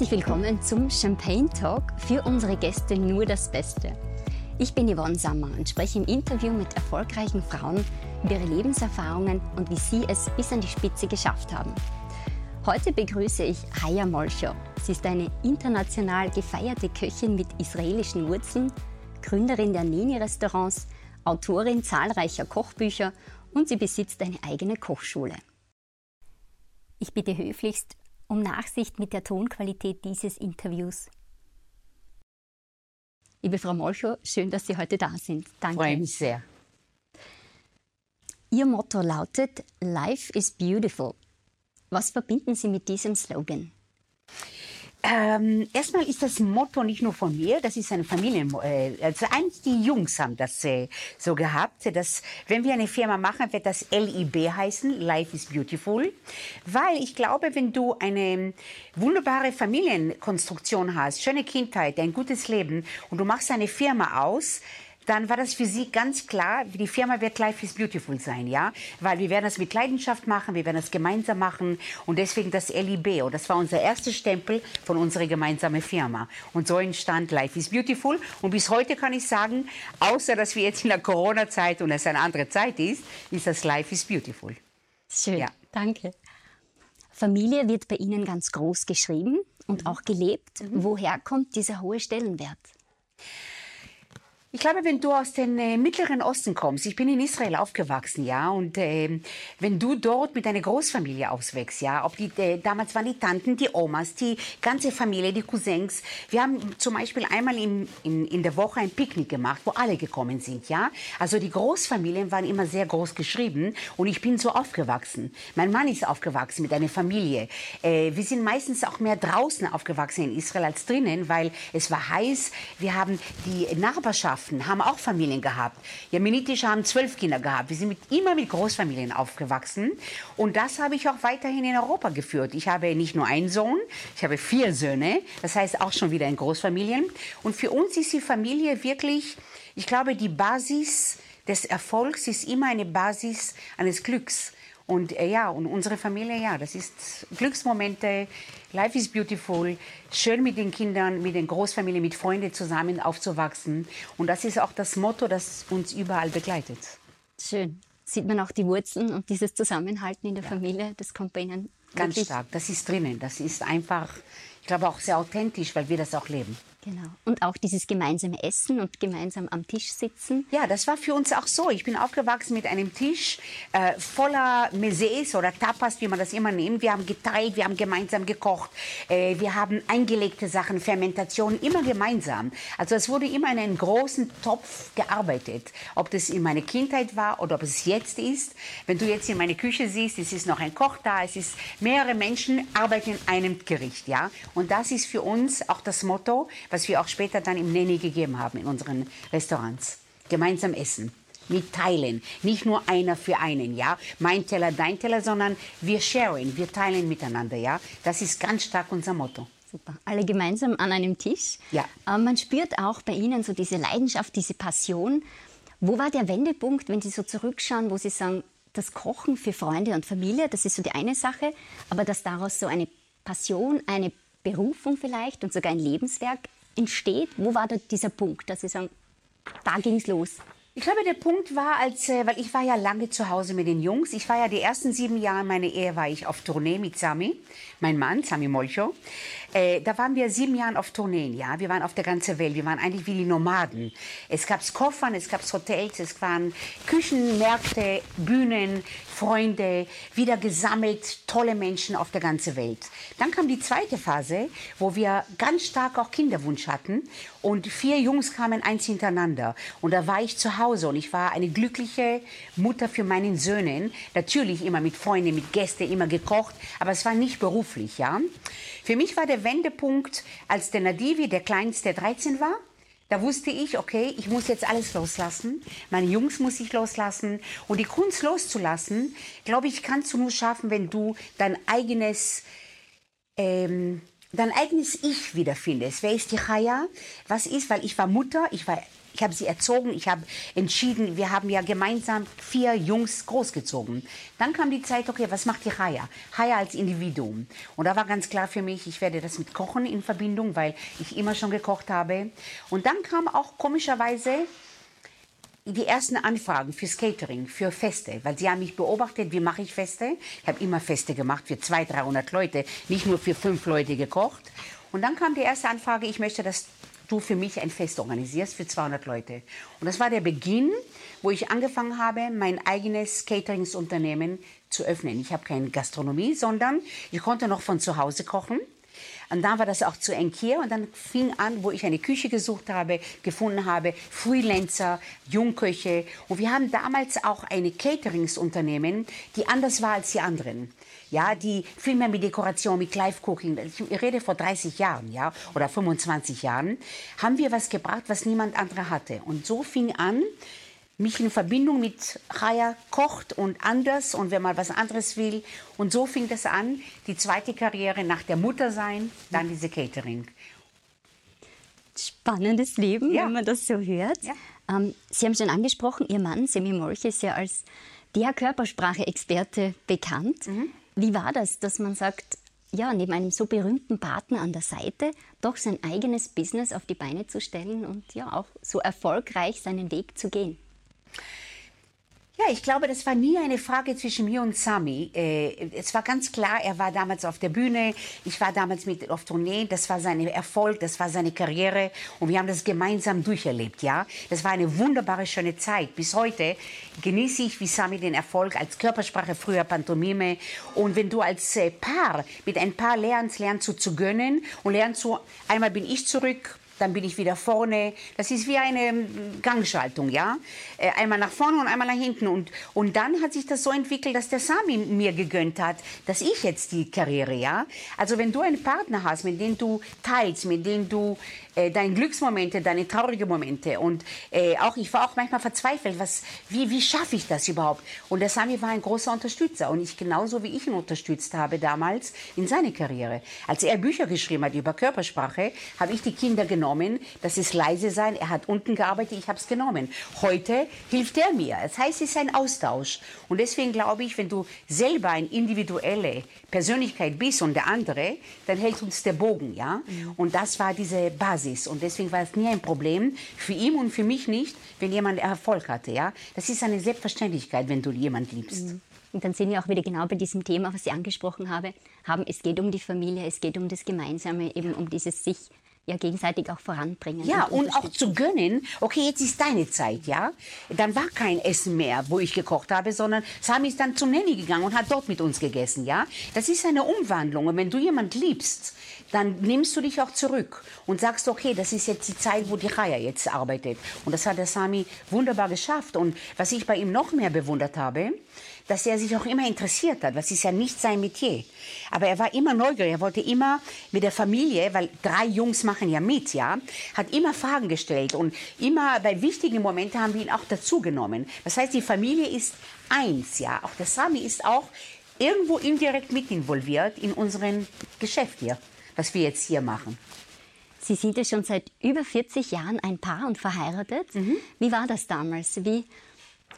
Herzlich willkommen zum Champagne Talk für unsere Gäste nur das Beste. Ich bin Yvonne Sammer und spreche im Interview mit erfolgreichen Frauen über ihre Lebenserfahrungen und wie sie es bis an die Spitze geschafft haben. Heute begrüße ich Haya Molcho. Sie ist eine international gefeierte Köchin mit israelischen Wurzeln, Gründerin der Neni-Restaurants, Autorin zahlreicher Kochbücher und sie besitzt eine eigene Kochschule. Ich bitte höflichst um Nachsicht mit der Tonqualität dieses Interviews. Liebe Frau Molcho, schön, dass Sie heute da sind. Danke. Freue mich sehr. Ihr Motto lautet Life is beautiful. Was verbinden Sie mit diesem Slogan? Ähm, erstmal ist das Motto nicht nur von mir, das ist ein Familien, äh, also eins die Jungs haben das äh, so gehabt, dass wenn wir eine Firma machen, wird das LIB heißen, Life is Beautiful, weil ich glaube, wenn du eine wunderbare Familienkonstruktion hast, schöne Kindheit, ein gutes Leben und du machst eine Firma aus, dann war das für sie ganz klar, die Firma wird Life is Beautiful sein, ja, weil wir werden das mit Leidenschaft machen, wir werden das gemeinsam machen und deswegen das LIB und das war unser erster Stempel von unserer gemeinsamen Firma und so entstand Life is Beautiful und bis heute kann ich sagen, außer dass wir jetzt in der Corona-Zeit und es eine andere Zeit ist, ist das Life is Beautiful. Schön, ja. danke. Familie wird bei Ihnen ganz groß geschrieben und mhm. auch gelebt. Mhm. Woher kommt dieser hohe Stellenwert? Ich glaube, wenn du aus dem äh, Mittleren Osten kommst, ich bin in Israel aufgewachsen, ja, und äh, wenn du dort mit deiner Großfamilie auswächst, ja, ob die, äh, damals waren die Tanten, die Omas, die ganze Familie, die Cousins. Wir haben zum Beispiel einmal in, in, in der Woche ein Picknick gemacht, wo alle gekommen sind, ja. Also die Großfamilien waren immer sehr groß geschrieben und ich bin so aufgewachsen. Mein Mann ist aufgewachsen mit einer Familie. Äh, wir sind meistens auch mehr draußen aufgewachsen in Israel als drinnen, weil es war heiß. Wir haben die Nachbarschaft Nachbarschaften haben auch Familien gehabt. Jemenitische haben zwölf Kinder gehabt. Wir sind mit, immer mit Großfamilien aufgewachsen. Und das habe ich auch weiterhin in Europa geführt. Ich habe nicht nur einen Sohn, ich habe vier Söhne. Das heißt auch schon wieder in Großfamilien. Und für uns ist die Familie wirklich, ich glaube, die Basis des Erfolgs ist immer eine Basis eines Glücks. Und äh, ja, und unsere Familie, ja, das ist Glücksmomente. Life is beautiful. Schön mit den Kindern, mit den Großfamilien, mit Freunden zusammen aufzuwachsen. Und das ist auch das Motto, das uns überall begleitet. Schön. Sieht man auch die Wurzeln und dieses Zusammenhalten in der ja. Familie, das kommt bei Ihnen ganz stark. Das ist drinnen. Das ist einfach, ich glaube, auch sehr authentisch, weil wir das auch leben. Genau. Und auch dieses gemeinsame Essen und gemeinsam am Tisch sitzen. Ja, das war für uns auch so. Ich bin aufgewachsen mit einem Tisch äh, voller Mezes oder Tapas, wie man das immer nennt. Wir haben geteilt, wir haben gemeinsam gekocht, äh, wir haben eingelegte Sachen, Fermentation, immer gemeinsam. Also es wurde immer in einem großen Topf gearbeitet. Ob das in meiner Kindheit war oder ob es jetzt ist. Wenn du jetzt in meine Küche siehst, es ist noch ein Koch da, es ist mehrere Menschen arbeiten in einem Gericht, ja. Und das ist für uns auch das Motto, was wir auch später dann im Neni gegeben haben in unseren Restaurants. Gemeinsam essen mit teilen. Nicht nur einer für einen, ja. Mein Teller, dein Teller, sondern wir sharen, wir teilen miteinander, ja. Das ist ganz stark unser Motto. Super. Alle gemeinsam an einem Tisch. Ja. Aber man spürt auch bei Ihnen so diese Leidenschaft, diese Passion. Wo war der Wendepunkt, wenn Sie so zurückschauen, wo Sie sagen, das Kochen für Freunde und Familie, das ist so die eine Sache, aber dass daraus so eine Passion, eine Berufung vielleicht und sogar ein Lebenswerk entsteht? Wo war da dieser Punkt, dass Sie sagen, da ging es los? Ich glaube, der Punkt war, als, äh, weil ich war ja lange zu Hause mit den Jungs. Ich war ja die ersten sieben Jahre meiner Ehe war ich auf Tournee mit Sami, mein Mann, Sami Molcho. Äh, da waren wir sieben Jahre auf Tourneen, ja. Wir waren auf der ganzen Welt. Wir waren eigentlich wie die Nomaden. Es gab Koffern, es gab Hotels, es waren Küchen, Märkte, Bühnen, Freunde, wieder gesammelt, tolle Menschen auf der ganzen Welt. Dann kam die zweite Phase, wo wir ganz stark auch Kinderwunsch hatten und vier Jungs kamen eins hintereinander. Und da war ich zu Hause und ich war eine glückliche Mutter für meinen Söhnen. Natürlich immer mit Freunden, mit Gästen, immer gekocht, aber es war nicht beruflich, ja. Für mich war der Wendepunkt, als der Nadivi, der Kleinste, 13 war. Da wusste ich, okay, ich muss jetzt alles loslassen. Meine Jungs muss ich loslassen. Und die Kunst loszulassen, glaube ich, kannst du nur schaffen, wenn du dein eigenes, ähm, dein eigenes Ich wiederfindest. Wer ist die Chaya? Was ist, weil ich war Mutter, ich war ich habe sie erzogen, ich habe entschieden, wir haben ja gemeinsam vier Jungs großgezogen. Dann kam die Zeit, okay, was macht die Haya? Haya als Individuum. Und da war ganz klar für mich, ich werde das mit Kochen in Verbindung, weil ich immer schon gekocht habe. Und dann kam auch komischerweise die ersten Anfragen fürs Catering, für Feste, weil sie haben mich beobachtet, wie mache ich Feste. Ich habe immer Feste gemacht für 200, 300 Leute, nicht nur für fünf Leute gekocht. Und dann kam die erste Anfrage, ich möchte, dass du für mich ein Fest organisierst für 200 Leute. Und das war der Beginn, wo ich angefangen habe, mein eigenes Cateringsunternehmen zu öffnen. Ich habe keine Gastronomie, sondern ich konnte noch von zu Hause kochen. Und dann war das auch zu eng hier und dann fing an, wo ich eine Küche gesucht habe, gefunden habe, Freelancer, Jungköche. Und wir haben damals auch eine Cateringsunternehmen, die anders war als die anderen ja, die viel mehr mit Dekoration, mit Live-Cooking, ich rede vor 30 Jahren, ja, oder 25 Jahren, haben wir was gebracht, was niemand andere hatte. Und so fing an, mich in Verbindung mit Chaya kocht und anders und wenn man was anderes will. Und so fing das an, die zweite Karriere nach der Mutter sein, dann diese Catering. Spannendes Leben, ja. wenn man das so hört. Ja. Ähm, Sie haben schon angesprochen, Ihr Mann, Semi Molch, ist ja als der Körpersprache-Experte bekannt. Mhm. Wie war das, dass man sagt, ja, neben einem so berühmten Partner an der Seite, doch sein eigenes Business auf die Beine zu stellen und ja auch so erfolgreich seinen Weg zu gehen? Ja, ich glaube, das war nie eine Frage zwischen mir und Sami. Äh, es war ganz klar, er war damals auf der Bühne, ich war damals mit auf Tournee, das war sein Erfolg, das war seine Karriere und wir haben das gemeinsam durcherlebt, ja. Das war eine wunderbare, schöne Zeit. Bis heute genieße ich wie Sami den Erfolg als Körpersprache, früher Pantomime und wenn du als äh, Paar mit ein Paar lernst, lernst du zu gönnen und lernst du, einmal bin ich zurück, dann bin ich wieder vorne. Das ist wie eine ähm, Gangschaltung, ja. Äh, einmal nach vorne und einmal nach hinten. Und, und dann hat sich das so entwickelt, dass der Sami mir gegönnt hat, dass ich jetzt die Karriere, ja. Also wenn du einen Partner hast, mit dem du teilst, mit dem du äh, deine Glücksmomente, deine traurigen Momente und äh, auch ich war auch manchmal verzweifelt, was, wie, wie schaffe ich das überhaupt? Und der Sami war ein großer Unterstützer und ich genauso wie ich ihn unterstützt habe damals in seiner Karriere. Als er Bücher geschrieben hat über Körpersprache, habe ich die Kinder genommen, das ist leise sein, er hat unten gearbeitet, ich habe es genommen. Heute hilft er mir. Das heißt, es ist ein Austausch und deswegen glaube ich, wenn du selber eine individuelle Persönlichkeit bist und der andere, dann hält uns der Bogen, ja. Mhm. Und das war diese Basis. Und deswegen war es nie ein Problem, für ihn und für mich nicht, wenn jemand Erfolg hatte. Ja? Das ist eine Selbstverständlichkeit, wenn du jemanden liebst. Mhm. Und dann sind wir auch wieder genau bei diesem Thema, was Sie angesprochen habe, haben. Es geht um die Familie, es geht um das Gemeinsame, eben um dieses sich ja gegenseitig auch voranbringen. Ja, und, und auch zu gönnen, okay, jetzt ist deine Zeit, ja. Dann war kein Essen mehr, wo ich gekocht habe, sondern Sami ist dann zum Nanny gegangen und hat dort mit uns gegessen, ja. Das ist eine Umwandlung. Und wenn du jemand liebst, dann nimmst du dich auch zurück und sagst, okay, das ist jetzt die Zeit, wo die Chaya jetzt arbeitet. Und das hat der Sami wunderbar geschafft. Und was ich bei ihm noch mehr bewundert habe, dass er sich auch immer interessiert hat. Das ist ja nicht sein Metier. Aber er war immer neugierig. Er wollte immer mit der Familie, weil drei Jungs machen ja mit, ja, hat immer Fragen gestellt. Und immer bei wichtigen Momenten haben wir ihn auch dazugenommen. Das heißt, die Familie ist eins, ja. Auch der Sami ist auch irgendwo indirekt mit involviert in unserem Geschäft hier was wir jetzt hier machen. Sie sind ja schon seit über 40 Jahren ein Paar und verheiratet. Mhm. Wie war das damals? Wie,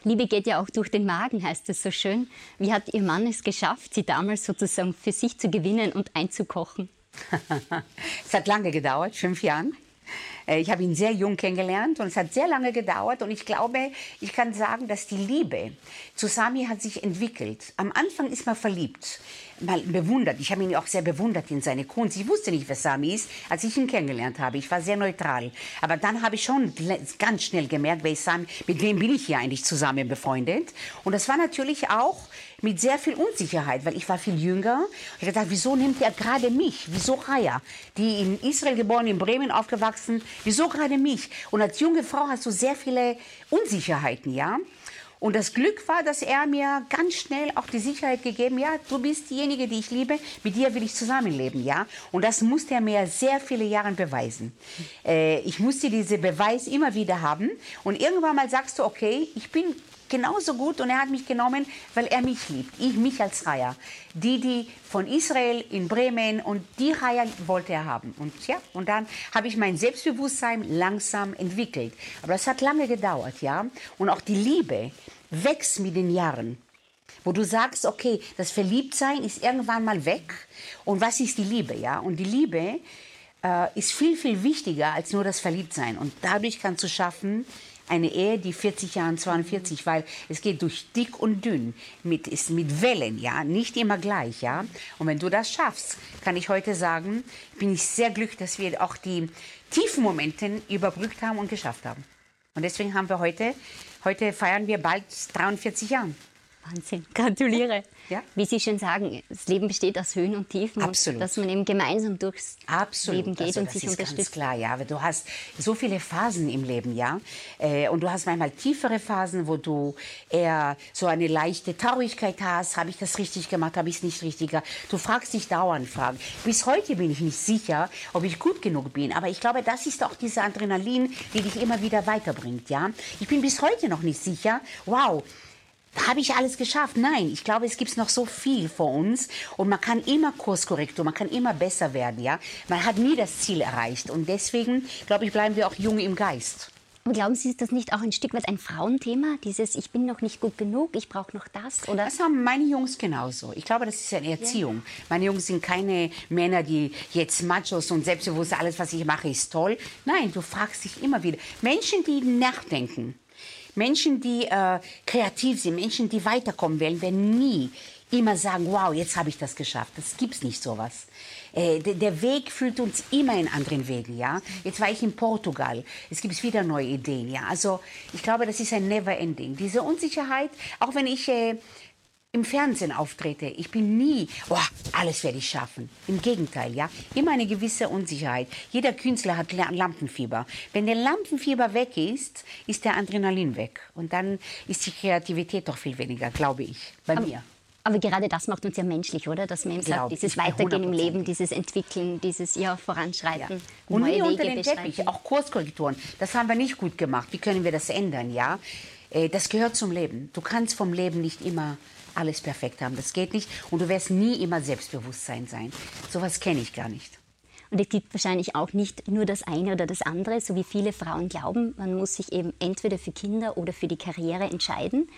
Liebe geht ja auch durch den Magen, heißt es so schön. Wie hat Ihr Mann es geschafft, Sie damals sozusagen für sich zu gewinnen und einzukochen? es hat lange gedauert, fünf Jahre. Äh, ich habe ihn sehr jung kennengelernt und es hat sehr lange gedauert und ich glaube, ich kann sagen, dass die Liebe zu Sami hat sich entwickelt. Am Anfang ist man verliebt, mal bewundert. Ich habe ihn auch sehr bewundert in seine Kunst. Ich wusste nicht, wer Sami ist, als ich ihn kennengelernt habe. Ich war sehr neutral. Aber dann habe ich schon ganz schnell gemerkt, wer Sami, mit wem bin ich hier eigentlich zusammen befreundet. Und das war natürlich auch mit sehr viel Unsicherheit, weil ich war viel jünger. Ich habe gedacht, wieso nimmt er gerade mich? Wieso Raya, die in Israel geboren, in Bremen aufgewachsen, wieso gerade mich? Und als junge Frau hast du sehr viele Unsicherheiten, ja? Und das Glück war, dass er mir ganz schnell auch die Sicherheit gegeben, ja, du bist diejenige, die ich liebe, mit dir will ich zusammenleben, ja. Und das musste er mir sehr viele Jahre beweisen. Äh, ich musste diesen Beweis immer wieder haben. Und irgendwann mal sagst du, okay, ich bin genauso gut und er hat mich genommen, weil er mich liebt. Ich mich als Raya. Die, die von Israel in Bremen und die Raya wollte er haben. Und ja, und dann habe ich mein Selbstbewusstsein langsam entwickelt. Aber das hat lange gedauert, ja. Und auch die Liebe wächst mit den Jahren wo du sagst, okay, das Verliebtsein ist irgendwann mal weg. Und was ist die Liebe, ja? Und die Liebe äh, ist viel, viel wichtiger als nur das Verliebtsein. Und dadurch kannst du schaffen, eine Ehe, die 40 Jahre, 42, weil es geht durch dick und dünn, mit, ist mit Wellen, ja, nicht immer gleich, ja. Und wenn du das schaffst, kann ich heute sagen, bin ich sehr glücklich, dass wir auch die tiefen Momente überbrückt haben und geschafft haben. Und deswegen haben wir heute, heute feiern wir bald 43 Jahre. Wahnsinn, gratuliere. Ja? Wie Sie schon sagen, das Leben besteht aus Höhen und Tiefen. Absolut. dass man eben gemeinsam durchs Absolut. Leben geht also, und sich ist unterstützt. Ganz klar, ja. Aber du hast so viele Phasen im Leben, ja. Äh, und du hast manchmal tiefere Phasen, wo du eher so eine leichte Traurigkeit hast. Habe ich das richtig gemacht? Habe ich es nicht richtig gemacht? Du fragst dich dauernd Fragen. Bis heute bin ich nicht sicher, ob ich gut genug bin. Aber ich glaube, das ist auch diese Adrenalin, die dich immer wieder weiterbringt, ja. Ich bin bis heute noch nicht sicher. Wow habe ich alles geschafft? Nein, ich glaube, es gibt noch so viel vor uns und man kann immer Kurskorrektur, man kann immer besser werden, ja. Man hat nie das Ziel erreicht und deswegen, glaube ich, bleiben wir auch jung im Geist. Und glauben Sie, ist das nicht auch ein Stück weit ein Frauenthema? Dieses, ich bin noch nicht gut genug, ich brauche noch das? Oder? Das haben meine Jungs genauso. Ich glaube, das ist eine Erziehung. Ja. Meine Jungs sind keine Männer, die jetzt Machos und selbstbewusst, alles, was ich mache, ist toll. Nein, du fragst dich immer wieder. Menschen, die nachdenken, Menschen, die äh, kreativ sind, Menschen, die weiterkommen wollen, werden nie immer sagen, wow, jetzt habe ich das geschafft. Das gibt's nicht sowas. Äh, der Weg führt uns immer in anderen Wegen, ja. Jetzt war ich in Portugal. Es gibt wieder neue Ideen, ja. Also ich glaube, das ist ein Never-Ending. Diese Unsicherheit, auch wenn ich äh, im Fernsehen auftrete, ich bin nie, oh, alles werde ich schaffen. Im Gegenteil, ja, immer eine gewisse Unsicherheit. Jeder Künstler hat Lampenfieber. Wenn der Lampenfieber weg ist, ist der Adrenalin weg. Und dann ist die Kreativität doch viel weniger, glaube ich, bei aber, mir. Aber gerade das macht uns ja menschlich, oder? Dass man sagt, dieses Weitergehen im Leben, dieses Entwickeln, dieses ja, Voranschreiten. Ja. Und nie unter den Teppich, auch Kurskorrekturen. Das haben wir nicht gut gemacht. Wie können wir das ändern, ja? Äh, das gehört zum Leben. Du kannst vom Leben nicht immer alles perfekt haben. Das geht nicht. Und du wirst nie immer Selbstbewusstsein sein. Sowas kenne ich gar nicht. Und es gibt wahrscheinlich auch nicht nur das eine oder das andere, so wie viele Frauen glauben. Man muss sich eben entweder für Kinder oder für die Karriere entscheiden.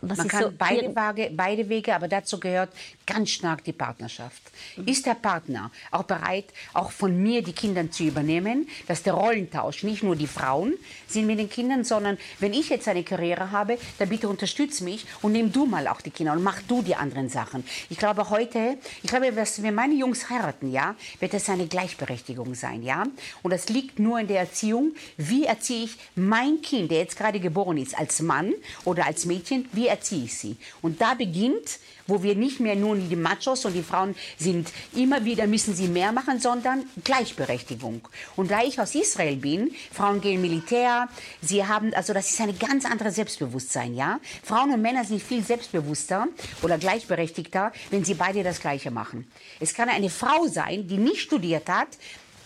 Was Man kann so beide, Wege, beide Wege, aber dazu gehört ganz stark die Partnerschaft. Mhm. Ist der Partner auch bereit, auch von mir die Kinder zu übernehmen, dass der Rollentausch nicht nur die Frauen sind mit den Kindern, sondern wenn ich jetzt eine Karriere habe, dann bitte unterstütze mich und nimm du mal auch die Kinder und mach du die anderen Sachen. Ich glaube heute, ich glaube, wenn meine Jungs heiraten, ja, wird das eine Gleichberechtigung sein, ja. Und das liegt nur in der Erziehung. Wie erziehe ich mein Kind, der jetzt gerade geboren ist, als Mann oder als Mädchen? Wie erziehe ich sie? Und da beginnt, wo wir nicht mehr nur die Machos und die Frauen sind, immer wieder müssen sie mehr machen, sondern Gleichberechtigung. Und da ich aus Israel bin, Frauen gehen Militär, sie haben, also das ist ein ganz anderes Selbstbewusstsein, ja? Frauen und Männer sind viel selbstbewusster oder gleichberechtigter, wenn sie beide das Gleiche machen. Es kann eine Frau sein, die nicht studiert hat,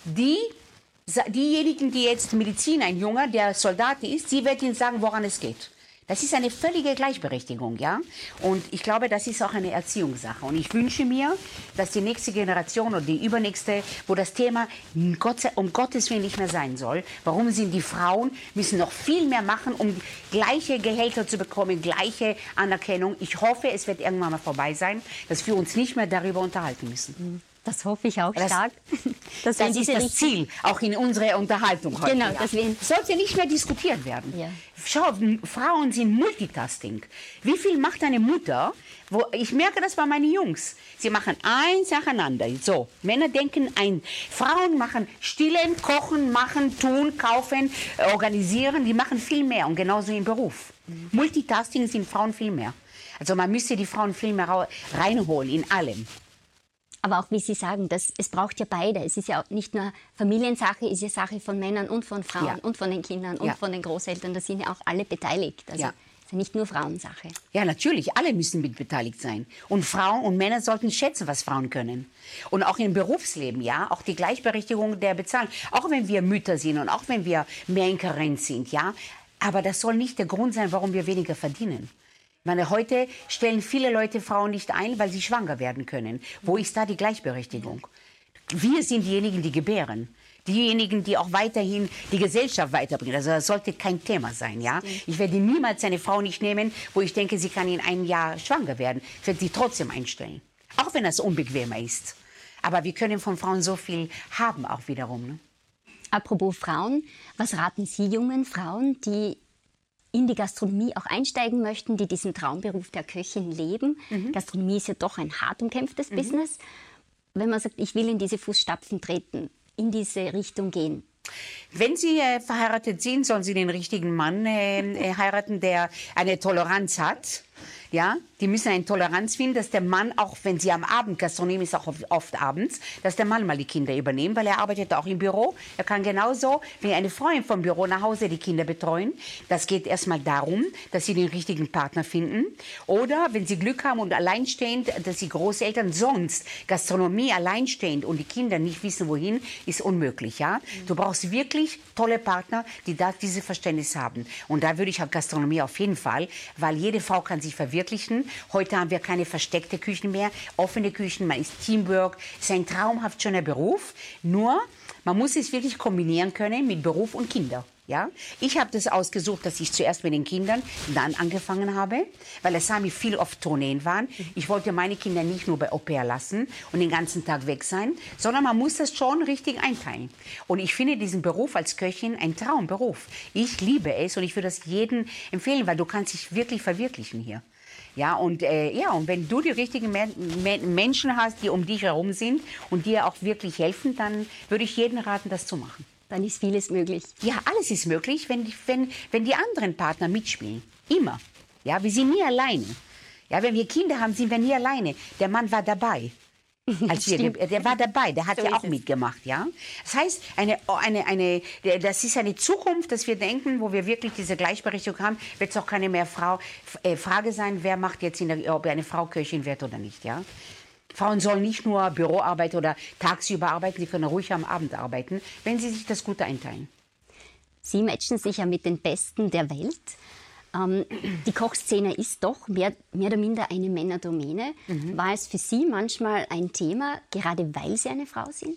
die diejenigen, die jetzt Medizin, ein Junger, der Soldat ist, sie wird ihnen sagen, woran es geht. Das ist eine völlige Gleichberechtigung, ja. Und ich glaube, das ist auch eine Erziehungssache. Und ich wünsche mir, dass die nächste Generation oder die übernächste, wo das Thema um Gottes Willen nicht mehr sein soll, warum sind die Frauen, müssen noch viel mehr machen, um gleiche Gehälter zu bekommen, gleiche Anerkennung. Ich hoffe, es wird irgendwann mal vorbei sein, dass wir uns nicht mehr darüber unterhalten müssen. Mhm. Das hoffe ich auch das, stark. Das, das ist das Ziel, auch in unserer Unterhaltung heute. Genau, ja. deswegen. Sollte nicht mehr diskutiert werden. Ja. Schau, Frauen sind Multitasking. Wie viel macht eine Mutter? Wo, ich merke das bei meinen Jungs. Sie machen eins nacheinander. So, Männer denken ein. Frauen machen stillen, kochen, machen, tun, kaufen, organisieren. Die machen viel mehr und genauso im Beruf. Mhm. Multitasking sind Frauen viel mehr. Also man müsste die Frauen viel mehr reinholen in allem. Aber auch wie Sie sagen, das, es braucht ja beide. Es ist ja nicht nur Familiensache, es ist ja Sache von Männern und von Frauen ja. und von den Kindern und ja. von den Großeltern. Da sind ja auch alle beteiligt. Also ja. ist ja nicht nur Frauensache. Ja, natürlich. Alle müssen mit beteiligt sein. Und Frauen und Männer sollten schätzen, was Frauen können. Und auch im Berufsleben, ja, auch die Gleichberechtigung der Bezahlung. Auch wenn wir Mütter sind und auch wenn wir mehr in Karenz sind, ja, Aber das soll nicht der Grund sein, warum wir weniger verdienen. Ich meine, heute stellen viele Leute Frauen nicht ein, weil sie schwanger werden können. Wo ist da die Gleichberechtigung? Wir sind diejenigen, die gebären. Diejenigen, die auch weiterhin die Gesellschaft weiterbringen. Also das sollte kein Thema sein, ja. Ich werde niemals eine Frau nicht nehmen, wo ich denke, sie kann in einem Jahr schwanger werden. Ich werde sie trotzdem einstellen. Auch wenn das unbequemer ist. Aber wir können von Frauen so viel haben auch wiederum. Ne? Apropos Frauen, was raten Sie jungen Frauen, die in die Gastronomie auch einsteigen möchten, die diesen Traumberuf der Köchin leben? Mhm. Gastronomie ist ja doch ein hart umkämpftes mhm. Business. Wenn man sagt, ich will in diese Fußstapfen treten, in diese Richtung gehen, wenn Sie äh, verheiratet sind, sollen Sie den richtigen Mann äh, äh heiraten, der eine Toleranz hat ja, die müssen eine Toleranz finden, dass der Mann, auch wenn sie am Abend, Gastronomie ist auch oft abends, dass der Mann mal die Kinder übernimmt, weil er arbeitet auch im Büro. Er kann genauso wie eine Freundin vom Büro nach Hause die Kinder betreuen. Das geht erstmal darum, dass sie den richtigen Partner finden. Oder wenn sie Glück haben und alleinstehend, dass sie Großeltern sonst Gastronomie alleinstehend und die Kinder nicht wissen, wohin, ist unmöglich. Ja? Du brauchst wirklich tolle Partner, die da diese Verständnis haben. Und da würde ich auch Gastronomie auf jeden Fall, weil jede Frau kann sich verwirklichen. Heute haben wir keine versteckte Küchen mehr, offene Küchen, man ist Teamwork. Es ist ein traumhaft schöner Beruf. Nur, man muss es wirklich kombinieren können mit Beruf und Kinder. Ja? Ich habe das ausgesucht, dass ich zuerst mit den Kindern dann angefangen habe, weil es Sami viel auf Tourneen waren. Ich wollte meine Kinder nicht nur bei Au pair lassen und den ganzen Tag weg sein, sondern man muss das schon richtig einteilen. Und ich finde diesen Beruf als Köchin ein Traumberuf. Ich liebe es und ich würde das jedem empfehlen, weil du kannst dich wirklich verwirklichen hier. Ja, und, äh, ja, und wenn du die richtigen Men Men Menschen hast, die um dich herum sind und dir auch wirklich helfen, dann würde ich jedem raten, das zu machen. Dann ist vieles möglich. Ja, alles ist möglich, wenn, wenn, wenn die anderen Partner mitspielen. Immer. Ja, wir sind nie alleine. Ja, wenn wir Kinder haben, sind wir nie alleine. Der Mann war dabei. Als wir, der, der, war dabei, der hat so ja auch mitgemacht, ja. Das heißt, eine, eine, eine, das ist eine Zukunft, dass wir denken, wo wir wirklich diese Gleichberechtigung haben, wird es auch keine mehr Frau, äh, Frage sein, wer macht jetzt, der, ob eine Frau Köchin wird oder nicht, ja. Frauen sollen nicht nur Büroarbeit oder tagsüber arbeiten, sie können ruhig am Abend arbeiten, wenn sie sich das Gute einteilen. Sie matchen sich ja mit den Besten der Welt. Ähm, die Kochszene ist doch mehr, mehr oder minder eine Männerdomäne. Mhm. War es für Sie manchmal ein Thema, gerade weil Sie eine Frau sind?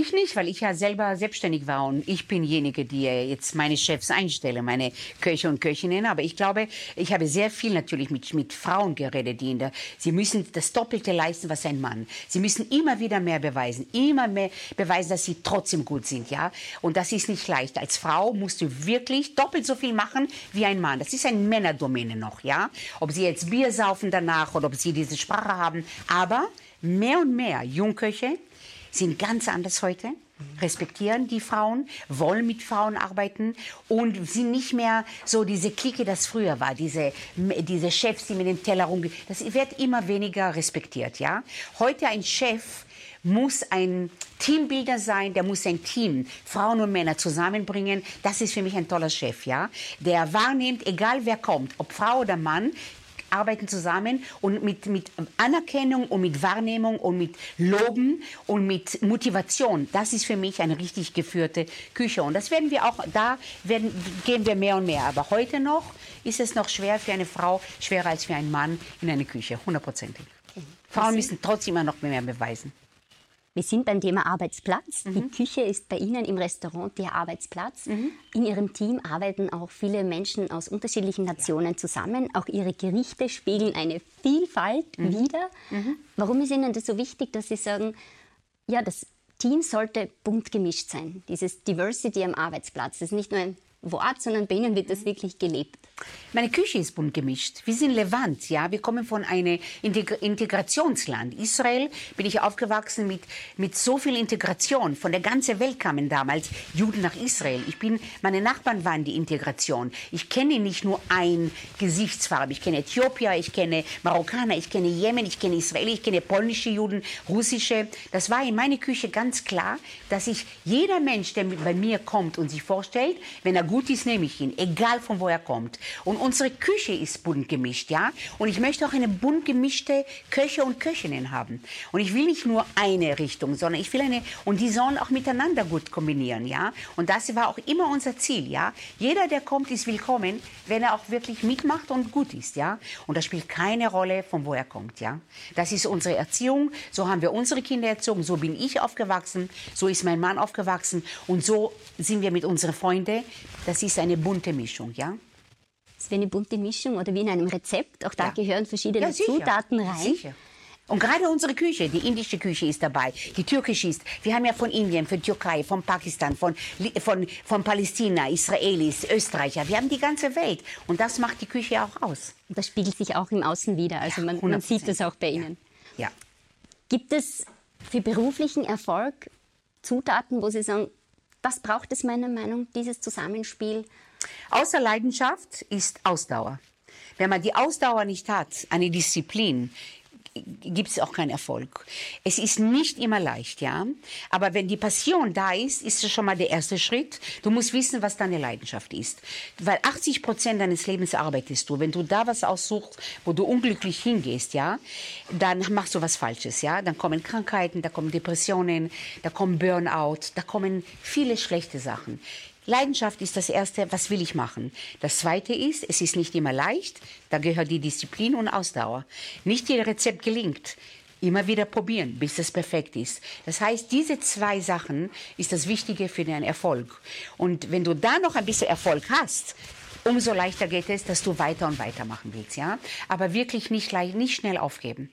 Ich nicht, weil ich ja selber selbstständig war und ich bin diejenige, die jetzt meine Chefs einstelle, meine Köche und Köchinnen. Aber ich glaube, ich habe sehr viel natürlich mit, mit Frauen geredet, die in der, sie müssen das Doppelte leisten, was ein Mann. Sie müssen immer wieder mehr beweisen, immer mehr beweisen, dass sie trotzdem gut sind, ja. Und das ist nicht leicht. Als Frau musst du wirklich doppelt so viel machen wie ein Mann. Das ist ein Männerdomäne noch, ja. Ob sie jetzt Bier saufen danach oder ob sie diese Sprache haben. Aber mehr und mehr Jungköche, sind ganz anders heute respektieren die Frauen, wollen mit Frauen arbeiten und sind nicht mehr so diese Clique, das früher war, diese, diese Chefs, die mit dem Teller rumgehen. Das wird immer weniger respektiert, ja. Heute ein Chef muss ein Teambilder sein, der muss ein Team, Frauen und Männer zusammenbringen. Das ist für mich ein toller Chef, ja. Der wahrnimmt, egal wer kommt, ob Frau oder Mann, arbeiten zusammen und mit, mit Anerkennung und mit Wahrnehmung und mit Loben und mit Motivation. Das ist für mich eine richtig geführte Küche. Und das werden wir auch, da werden, gehen wir mehr und mehr. Aber heute noch ist es noch schwer für eine Frau, schwerer als für einen Mann in eine Küche, hundertprozentig. Frauen müssen trotzdem immer noch mehr beweisen. Wir sind beim Thema Arbeitsplatz. Mhm. Die Küche ist bei Ihnen im Restaurant der Arbeitsplatz. Mhm. In Ihrem Team arbeiten auch viele Menschen aus unterschiedlichen Nationen zusammen. Auch Ihre Gerichte spiegeln eine Vielfalt mhm. wider. Mhm. Warum ist Ihnen das so wichtig, dass Sie sagen, ja, das Team sollte bunt gemischt sein? Dieses Diversity am Arbeitsplatz. Das ist nicht nur ein Wort, sondern bei Ihnen wird das wirklich gelebt. Meine Küche ist bunt gemischt. Wir sind Levant, ja. Wir kommen von einem Integ Integrationsland. Israel bin ich aufgewachsen mit, mit so viel Integration. Von der ganzen Welt kamen damals Juden nach Israel. Ich bin, meine Nachbarn waren die Integration. Ich kenne nicht nur ein Gesichtsfarbe. Ich kenne Äthiopier, ich kenne Marokkaner, ich kenne Jemen, ich kenne Israeli, ich kenne polnische Juden, russische. Das war in meiner Küche ganz klar, dass ich jeder Mensch, der bei mir kommt und sich vorstellt, wenn er gut ist, nehme ich ihn, egal von wo er kommt. Und unsere Küche ist bunt gemischt, ja. Und ich möchte auch eine bunt gemischte Köche und Köchinnen haben. Und ich will nicht nur eine Richtung, sondern ich will eine, und die sollen auch miteinander gut kombinieren, ja. Und das war auch immer unser Ziel, ja. Jeder, der kommt, ist willkommen, wenn er auch wirklich mitmacht und gut ist, ja. Und das spielt keine Rolle, von wo er kommt, ja. Das ist unsere Erziehung, so haben wir unsere Kinder erzogen, so bin ich aufgewachsen, so ist mein Mann aufgewachsen und so sind wir mit unseren Freunden. Das ist eine bunte Mischung, ja. Das ist wie eine bunte Mischung oder wie in einem Rezept. Auch da Ja. gehören verschiedene Ja. Zutaten rein. Sicher. Und gerade unsere Küche, die indische Küche ist dabei, die türkische ist. Wir haben ja von Indien, von Türkei, von Pakistan, von, von, von Palästina, Israelis, Österreicher. Wir haben die ganze Welt. Und das macht die Küche auch aus. Und das spiegelt sich auch im Außen wieder. Also man, man 100%. sieht das auch bei Ihnen. Ja. Gibt es für beruflichen Erfolg Zutaten, wo Sie sagen, das braucht es meiner Meinung, dieses Zusammenspiel? Außer Leidenschaft ist Ausdauer. Wenn man die Ausdauer nicht hat, eine Disziplin, gibt es auch keinen Erfolg. Es ist nicht immer leicht, ja. Aber wenn die Passion da ist, ist das schon mal der erste Schritt. Du musst wissen, was deine Leidenschaft ist. Weil 80 Prozent deines Lebens arbeitest du. Wenn du da was aussuchst, wo du unglücklich hingehst, ja, dann machst du was Falsches, ja. Dann kommen Krankheiten, da kommen Depressionen, da kommen Burnout, da kommen viele schlechte Sachen. Leidenschaft ist das Erste, was will ich machen. Das Zweite ist, es ist nicht immer leicht, da gehört die Disziplin und Ausdauer. Nicht jedes Rezept gelingt. Immer wieder probieren, bis es perfekt ist. Das heißt, diese zwei Sachen ist das Wichtige für den Erfolg. Und wenn du da noch ein bisschen Erfolg hast, umso leichter geht es, dass du weiter und weiter machen willst, ja. Aber wirklich nicht, nicht schnell aufgeben.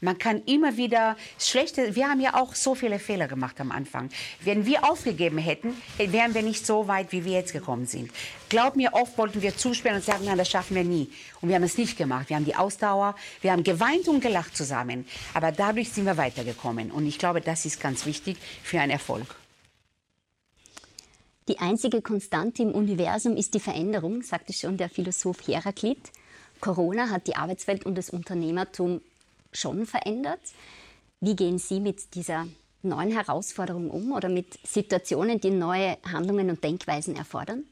Man kann immer wieder schlechte, wir haben ja auch so viele Fehler gemacht am Anfang. Wenn wir aufgegeben hätten, wären wir nicht so weit, wie wir jetzt gekommen sind. Glaub mir, oft wollten wir zusperren und sagen, nein, das schaffen wir nie. Und wir haben es nicht gemacht. Wir haben die Ausdauer, wir haben geweint und gelacht zusammen. Aber dadurch sind wir weitergekommen. Und ich glaube, das ist ganz wichtig für einen Erfolg. Die einzige Konstante im Universum ist die Veränderung, sagte schon der Philosoph Heraklit. Corona hat die Arbeitswelt und das Unternehmertum schon verändert. Wie gehen Sie mit dieser neuen Herausforderung um oder mit Situationen, die neue Handlungen und Denkweisen erfordern?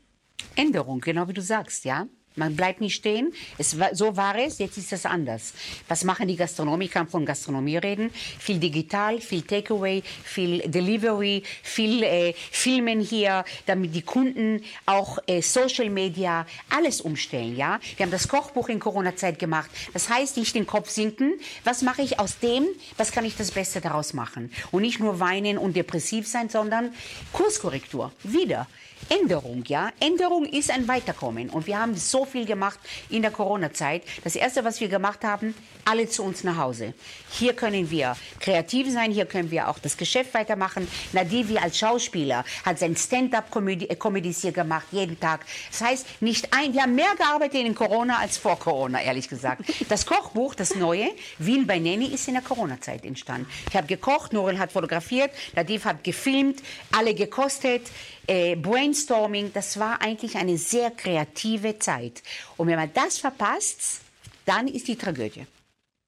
Änderung, genau wie du sagst, ja. Man bleibt nicht stehen. Es war, so war es, jetzt ist es anders. Was machen die Gastronomie? Ich kann von Gastronomie reden. Viel digital, viel Takeaway, viel Delivery, viel äh, Filmen hier, damit die Kunden auch äh, Social Media, alles umstellen, ja. Wir haben das Kochbuch in Corona-Zeit gemacht. Das heißt, nicht den Kopf sinken. Was mache ich aus dem? Was kann ich das Beste daraus machen? Und nicht nur weinen und depressiv sein, sondern Kurskorrektur. Wieder. Änderung, ja. Änderung ist ein Weiterkommen. Und wir haben so viel gemacht in der Corona-Zeit. Das erste, was wir gemacht haben, alle zu uns nach Hause. Hier können wir kreativ sein, hier können wir auch das Geschäft weitermachen. Nadivi als Schauspieler hat sein Stand-up-Comedies hier gemacht, jeden Tag. Das heißt, nicht ein, wir haben mehr gearbeitet in Corona als vor Corona, ehrlich gesagt. Das Kochbuch, das neue, Wien bei Nanny, ist in der Corona-Zeit entstanden. Ich habe gekocht, Norel hat fotografiert, Nadiv hat gefilmt, alle gekostet äh, Brainstorming, das war eigentlich eine sehr kreative Zeit. Und wenn man das verpasst, dann ist die Tragödie.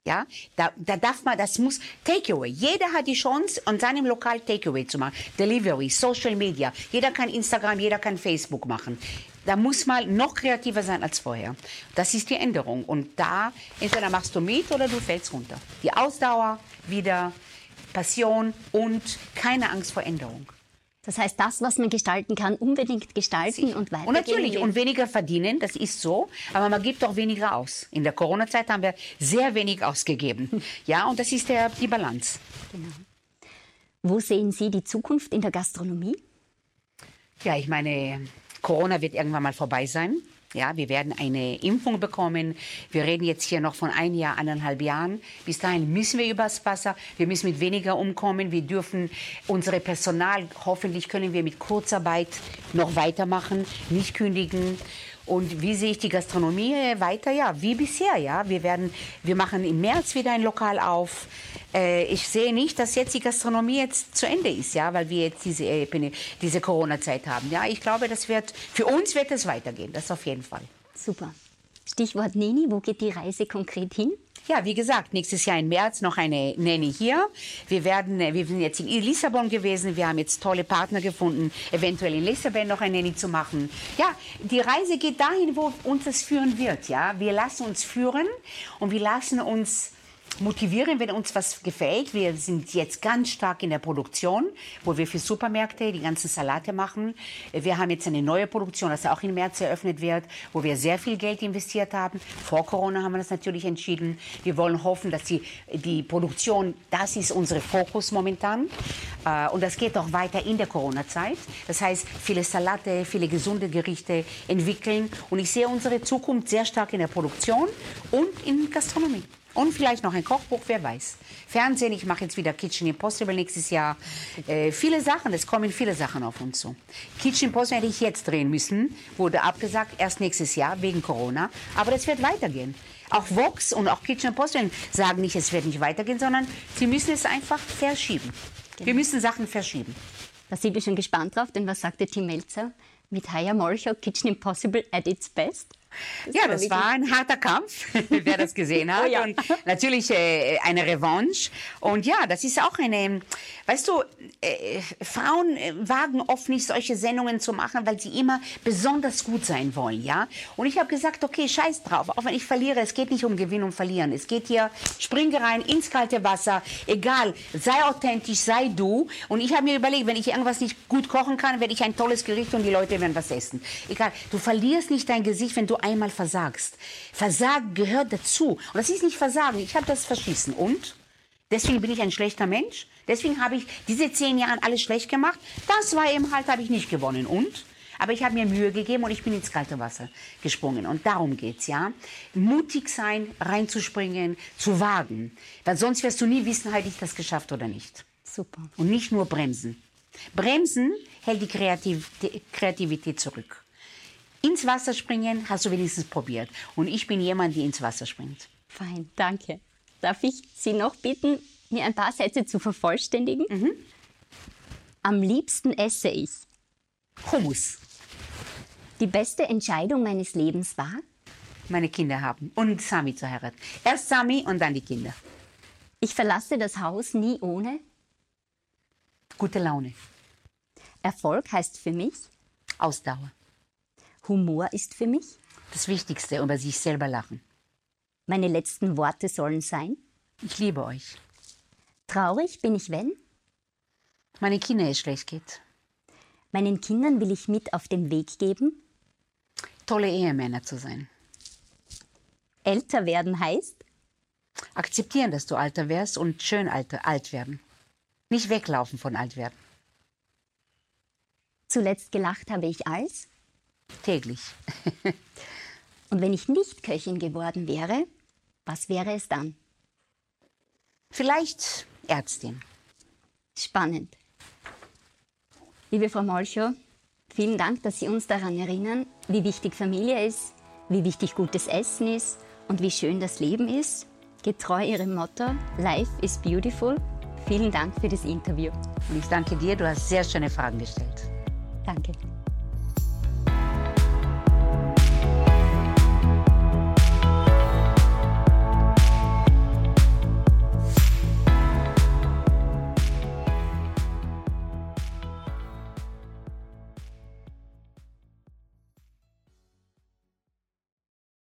Ja, da, da darf man, das muss Takeaway. Jeder hat die Chance, an seinem Lokal Takeaway zu machen. Delivery, Social Media. Jeder kann Instagram, jeder kann Facebook machen. Da muss man noch kreativer sein als vorher. Das ist die Änderung. Und da, entweder machst du mit oder du fällst runter. Die Ausdauer, wieder Passion und keine Angst vor Änderung. Das heißt, das, was man gestalten kann, unbedingt gestalten und weitergehen. Und natürlich, und weniger verdienen, das ist so, aber man gibt auch weniger aus. In der Corona-Zeit haben wir sehr wenig ausgegeben. Ja, und das ist der, die Balance. Wo sehen Sie die Zukunft in der Gastronomie? Ja, ich meine, Corona wird irgendwann mal vorbei sein. Ja, wir werden eine Impfung bekommen. Wir reden jetzt hier noch von ein Jahr, eineinhalb Jahren. Bis dahin müssen wir übers Wasser. Wir müssen mit weniger umkommen. Wir dürfen unsere Personal, hoffentlich können wir mit Kurzarbeit noch weitermachen, nicht kündigen. Und wie sehe ich die Gastronomie äh, weiter? Ja, wie bisher, ja. Wir werden, wir machen im März wieder ein Lokal auf. Äh, ich sehe nicht, dass jetzt die Gastronomie jetzt zu Ende ist, ja, weil wir jetzt diese, äh, diese Corona-Zeit haben. Ja, ich glaube, das wird, für uns wird es weitergehen, das auf jeden Fall. Super. Stichwort Nini, wo geht die Reise konkret hin? Ja, wie gesagt, nächstes Jahr im März noch eine Nanny hier. Wir werden, äh, wir sind jetzt in Lissabon gewesen. Wir haben jetzt tolle Partner gefunden, eventuell in Lissabon noch eine Nanny zu machen. Ja, die Reise geht dahin, wo uns das führen wird. Ja, wir lassen uns führen und wir lassen uns motivieren, wenn uns was gefällt. Wir sind jetzt ganz stark in der Produktion, wo wir für Supermärkte die ganzen Salate machen. Wir haben jetzt eine neue Produktion, das auch im März eröffnet wird, wo wir sehr viel Geld investiert haben. Vor Corona haben wir das natürlich entschieden. Wir wollen hoffen, dass die, die Produktion, das ist unser Fokus momentan. Äh, und das geht auch weiter in der Corona-Zeit. Das heißt, viele Salate, viele gesunde Gerichte entwickeln. Und ich sehe unsere Zukunft sehr stark in der Produktion und in Gastronomie. Und vielleicht noch ein Kochbuch, wer weiß. Fernsehen, ich mache jetzt wieder Kitchen Impossible nächstes Jahr. Äh, viele Sachen, es kommen viele Sachen auf uns zu. Kitchen Impossible hätte ich jetzt drehen müssen, wurde abgesagt, erst nächstes Jahr wegen Corona. Aber das wird weitergehen. Auch Vox und auch Kitchen Impossible sagen nicht, es wird nicht weitergehen, sondern sie müssen es einfach verschieben. Genau. Wir müssen Sachen verschieben. Da sind wir schon gespannt drauf, denn was sagte Tim Melzer mit Haya Molcho, Kitchen Impossible at its best? Das ja, das war ein harter Kampf, wer das gesehen hat. Oh ja. Und natürlich äh, eine Revanche. Und ja, das ist auch eine, weißt du, äh, Frauen äh, wagen oft nicht solche Sendungen zu machen, weil sie immer besonders gut sein wollen, ja. Und ich habe gesagt, okay, scheiß drauf, auch wenn ich verliere, es geht nicht um Gewinn und Verlieren. Es geht hier, springe rein ins kalte Wasser, egal, sei authentisch, sei du. Und ich habe mir überlegt, wenn ich irgendwas nicht gut kochen kann, werde ich ein tolles Gericht und die Leute werden was essen. Egal, du verlierst nicht dein Gesicht, wenn du einmal versagst. Versagen gehört dazu. Und das ist nicht Versagen, ich habe das Verschießen. Und? Deswegen bin ich ein schlechter Mensch. Deswegen habe ich diese zehn Jahre alles schlecht gemacht. Das war eben halt, habe ich nicht gewonnen. Und? Aber ich habe mir Mühe gegeben und ich bin ins kalte Wasser gesprungen. Und darum geht's, ja. Mutig sein, reinzuspringen, zu wagen. Weil sonst wirst du nie wissen, habe ich das geschafft oder nicht. Super. Und nicht nur bremsen. Bremsen hält die Kreativität zurück. Ins Wasser springen hast du wenigstens probiert. Und ich bin jemand, der ins Wasser springt. Fein, danke. Darf ich Sie noch bitten, mir ein paar Sätze zu vervollständigen? Mhm. Am liebsten esse ich Hummus. Die beste Entscheidung meines Lebens war? Meine Kinder haben und Sami zu heiraten. Erst Sami und dann die Kinder. Ich verlasse das Haus nie ohne? Gute Laune. Erfolg heißt für mich? Ausdauer. Humor ist für mich? Das Wichtigste, über sich selber lachen. Meine letzten Worte sollen sein? Ich liebe euch. Traurig bin ich, wenn? Meine Kinder es schlecht geht. Meinen Kindern will ich mit auf den Weg geben? Tolle Ehemänner zu sein. Älter werden heißt? Akzeptieren, dass du alter wärst und schön alt, alt werden. Nicht weglaufen von alt werden. Zuletzt gelacht habe ich als? Täglich. Und wenn ich nicht Köchin geworden wäre, was wäre es dann? Vielleicht Ärztin. Spannend. Liebe Frau Molchow, vielen Dank, dass Sie uns daran erinnern, wie wichtig Familie ist, wie wichtig gutes Essen ist und wie schön das Leben ist. Getreu Ihrem Motto, Life is Beautiful. Vielen Dank für das Interview. Und ich danke dir, du hast sehr schöne Fragen gestellt. Danke.